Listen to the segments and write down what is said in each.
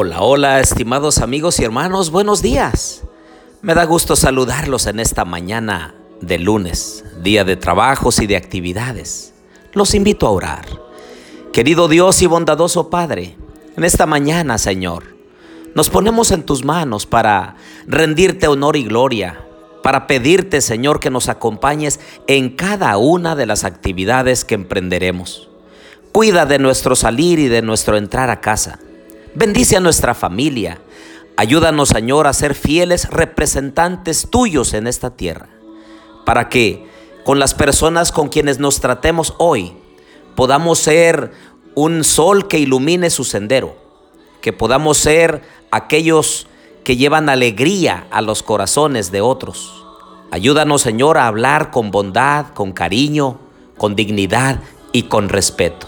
Hola, hola, estimados amigos y hermanos, buenos días. Me da gusto saludarlos en esta mañana de lunes, día de trabajos y de actividades. Los invito a orar. Querido Dios y bondadoso Padre, en esta mañana, Señor, nos ponemos en tus manos para rendirte honor y gloria, para pedirte, Señor, que nos acompañes en cada una de las actividades que emprenderemos. Cuida de nuestro salir y de nuestro entrar a casa. Bendice a nuestra familia. Ayúdanos, Señor, a ser fieles representantes tuyos en esta tierra, para que con las personas con quienes nos tratemos hoy podamos ser un sol que ilumine su sendero, que podamos ser aquellos que llevan alegría a los corazones de otros. Ayúdanos, Señor, a hablar con bondad, con cariño, con dignidad y con respeto.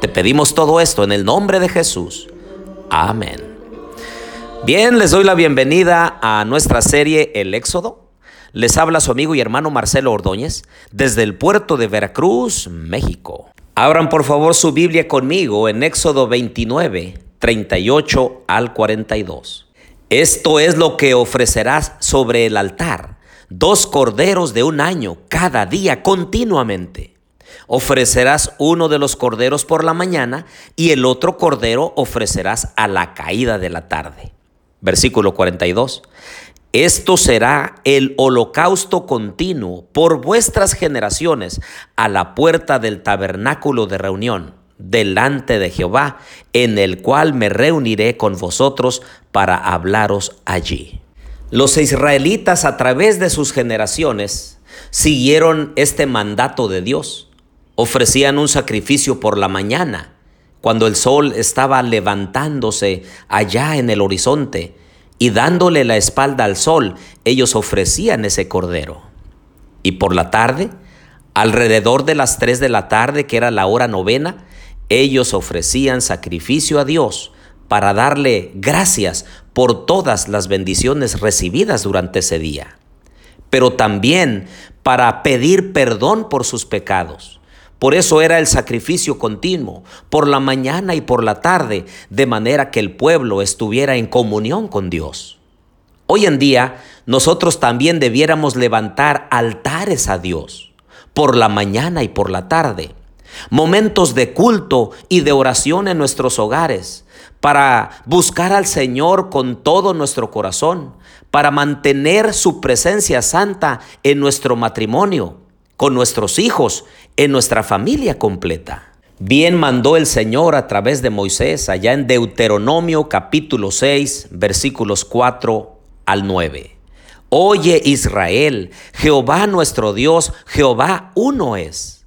Te pedimos todo esto en el nombre de Jesús. Amén. Bien, les doy la bienvenida a nuestra serie El Éxodo. Les habla su amigo y hermano Marcelo Ordóñez desde el puerto de Veracruz, México. Abran por favor su Biblia conmigo en Éxodo 29, 38 al 42. Esto es lo que ofrecerás sobre el altar, dos corderos de un año cada día continuamente. Ofrecerás uno de los corderos por la mañana y el otro cordero ofrecerás a la caída de la tarde. Versículo 42. Esto será el holocausto continuo por vuestras generaciones a la puerta del tabernáculo de reunión delante de Jehová, en el cual me reuniré con vosotros para hablaros allí. Los israelitas a través de sus generaciones siguieron este mandato de Dios ofrecían un sacrificio por la mañana, cuando el sol estaba levantándose allá en el horizonte, y dándole la espalda al sol, ellos ofrecían ese cordero. Y por la tarde, alrededor de las tres de la tarde, que era la hora novena, ellos ofrecían sacrificio a Dios para darle gracias por todas las bendiciones recibidas durante ese día, pero también para pedir perdón por sus pecados por eso era el sacrificio continuo, por la mañana y por la tarde, de manera que el pueblo estuviera en comunión con Dios. Hoy en día, nosotros también debiéramos levantar altares a Dios, por la mañana y por la tarde, momentos de culto y de oración en nuestros hogares, para buscar al Señor con todo nuestro corazón, para mantener su presencia santa en nuestro matrimonio con nuestros hijos, en nuestra familia completa. Bien mandó el Señor a través de Moisés allá en Deuteronomio capítulo 6 versículos 4 al 9. Oye Israel, Jehová nuestro Dios, Jehová uno es.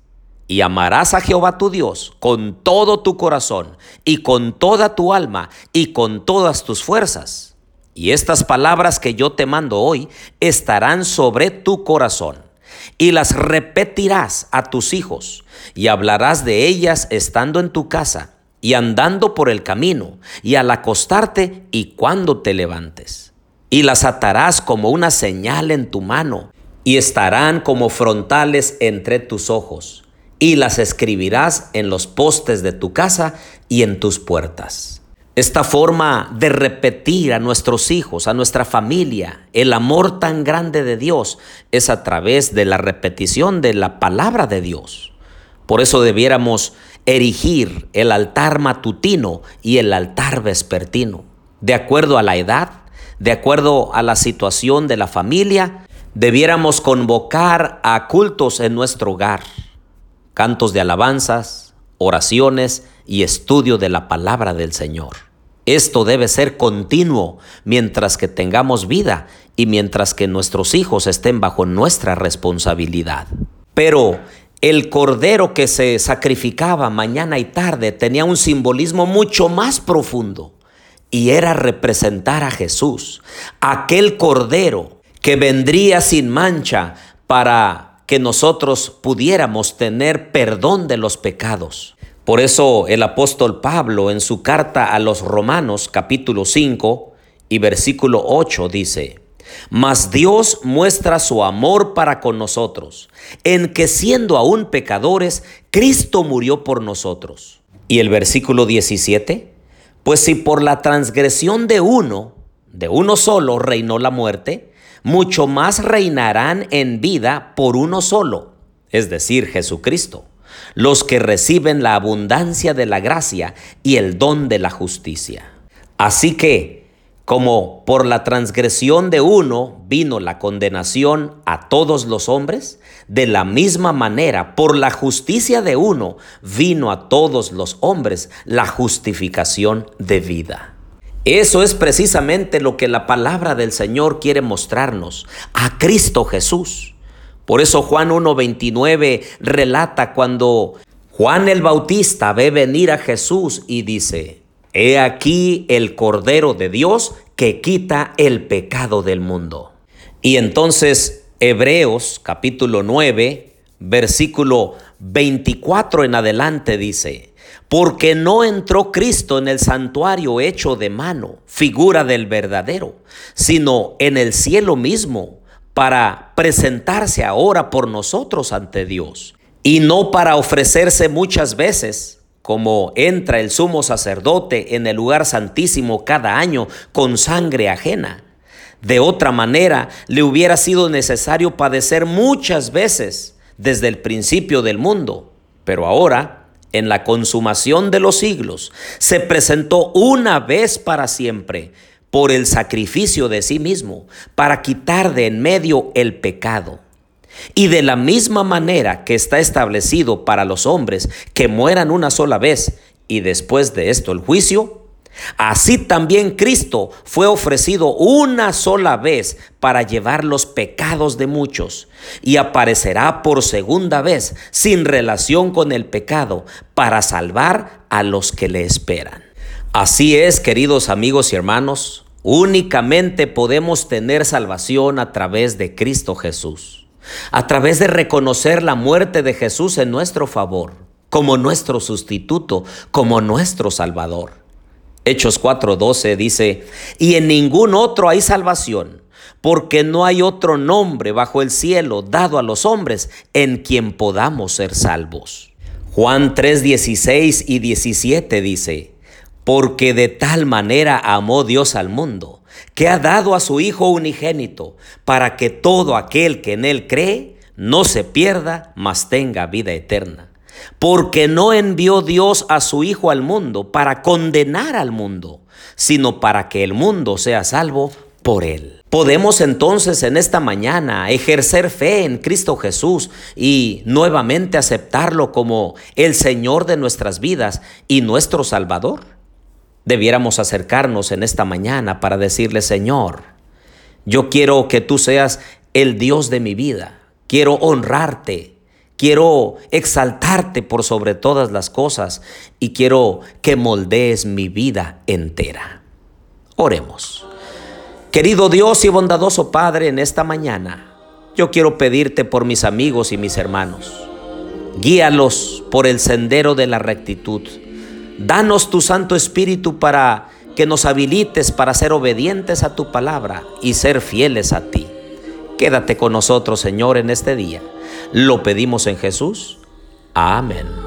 Y amarás a Jehová tu Dios con todo tu corazón y con toda tu alma y con todas tus fuerzas. Y estas palabras que yo te mando hoy estarán sobre tu corazón y las repetirás a tus hijos y hablarás de ellas estando en tu casa y andando por el camino y al acostarte y cuando te levantes. Y las atarás como una señal en tu mano y estarán como frontales entre tus ojos y las escribirás en los postes de tu casa y en tus puertas. Esta forma de repetir a nuestros hijos, a nuestra familia, el amor tan grande de Dios es a través de la repetición de la palabra de Dios. Por eso debiéramos erigir el altar matutino y el altar vespertino, de acuerdo a la edad, de acuerdo a la situación de la familia, debiéramos convocar a cultos en nuestro hogar, cantos de alabanzas, oraciones y estudio de la palabra del Señor. Esto debe ser continuo mientras que tengamos vida y mientras que nuestros hijos estén bajo nuestra responsabilidad. Pero el cordero que se sacrificaba mañana y tarde tenía un simbolismo mucho más profundo y era representar a Jesús, aquel cordero que vendría sin mancha para que nosotros pudiéramos tener perdón de los pecados. Por eso el apóstol Pablo en su carta a los Romanos capítulo 5 y versículo 8 dice, Mas Dios muestra su amor para con nosotros, en que siendo aún pecadores, Cristo murió por nosotros. Y el versículo 17, Pues si por la transgresión de uno, de uno solo, reinó la muerte, mucho más reinarán en vida por uno solo, es decir, Jesucristo, los que reciben la abundancia de la gracia y el don de la justicia. Así que, como por la transgresión de uno vino la condenación a todos los hombres, de la misma manera, por la justicia de uno vino a todos los hombres la justificación de vida. Eso es precisamente lo que la palabra del Señor quiere mostrarnos, a Cristo Jesús. Por eso Juan 1.29 relata cuando Juan el Bautista ve venir a Jesús y dice, He aquí el Cordero de Dios que quita el pecado del mundo. Y entonces Hebreos capítulo 9, versículo 24 en adelante dice, porque no entró Cristo en el santuario hecho de mano, figura del verdadero, sino en el cielo mismo, para presentarse ahora por nosotros ante Dios, y no para ofrecerse muchas veces como entra el sumo sacerdote en el lugar santísimo cada año con sangre ajena. De otra manera, le hubiera sido necesario padecer muchas veces desde el principio del mundo. Pero ahora, en la consumación de los siglos, se presentó una vez para siempre por el sacrificio de sí mismo, para quitar de en medio el pecado. Y de la misma manera que está establecido para los hombres que mueran una sola vez y después de esto el juicio, así también Cristo fue ofrecido una sola vez para llevar los pecados de muchos y aparecerá por segunda vez sin relación con el pecado para salvar a los que le esperan. Así es, queridos amigos y hermanos, únicamente podemos tener salvación a través de Cristo Jesús a través de reconocer la muerte de Jesús en nuestro favor, como nuestro sustituto, como nuestro Salvador. Hechos 4:12 dice, y en ningún otro hay salvación, porque no hay otro nombre bajo el cielo dado a los hombres en quien podamos ser salvos. Juan 3:16 y 17 dice, porque de tal manera amó Dios al mundo que ha dado a su Hijo unigénito, para que todo aquel que en Él cree no se pierda, mas tenga vida eterna. Porque no envió Dios a su Hijo al mundo para condenar al mundo, sino para que el mundo sea salvo por Él. Podemos entonces en esta mañana ejercer fe en Cristo Jesús y nuevamente aceptarlo como el Señor de nuestras vidas y nuestro Salvador debiéramos acercarnos en esta mañana para decirle, Señor, yo quiero que tú seas el Dios de mi vida, quiero honrarte, quiero exaltarte por sobre todas las cosas y quiero que moldees mi vida entera. Oremos. Querido Dios y bondadoso Padre, en esta mañana yo quiero pedirte por mis amigos y mis hermanos. Guíalos por el sendero de la rectitud Danos tu Santo Espíritu para que nos habilites para ser obedientes a tu palabra y ser fieles a ti. Quédate con nosotros, Señor, en este día. Lo pedimos en Jesús. Amén.